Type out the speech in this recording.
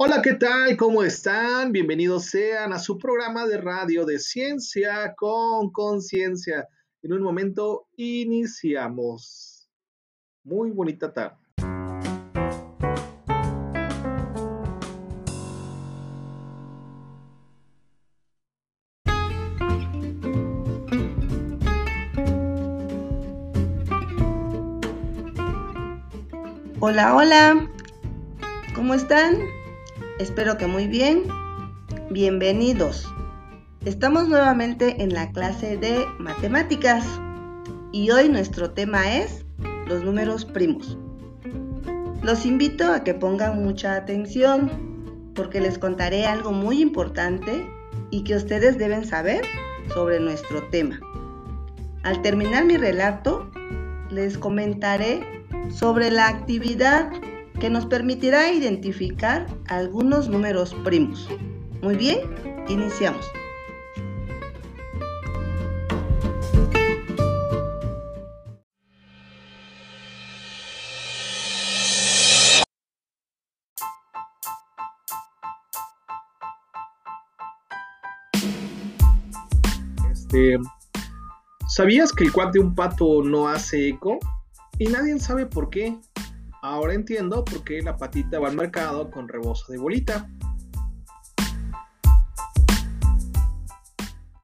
Hola, ¿qué tal? ¿Cómo están? Bienvenidos sean a su programa de radio de ciencia con conciencia. En un momento iniciamos. Muy bonita tarde. Hola, hola. ¿Cómo están? Espero que muy bien. Bienvenidos. Estamos nuevamente en la clase de matemáticas y hoy nuestro tema es los números primos. Los invito a que pongan mucha atención porque les contaré algo muy importante y que ustedes deben saber sobre nuestro tema. Al terminar mi relato, les comentaré sobre la actividad que nos permitirá identificar algunos números primos. Muy bien, iniciamos. Este, ¿Sabías que el cuat de un pato no hace eco? Y nadie sabe por qué. Ahora entiendo por qué la patita va al mercado con rebozo de bolita.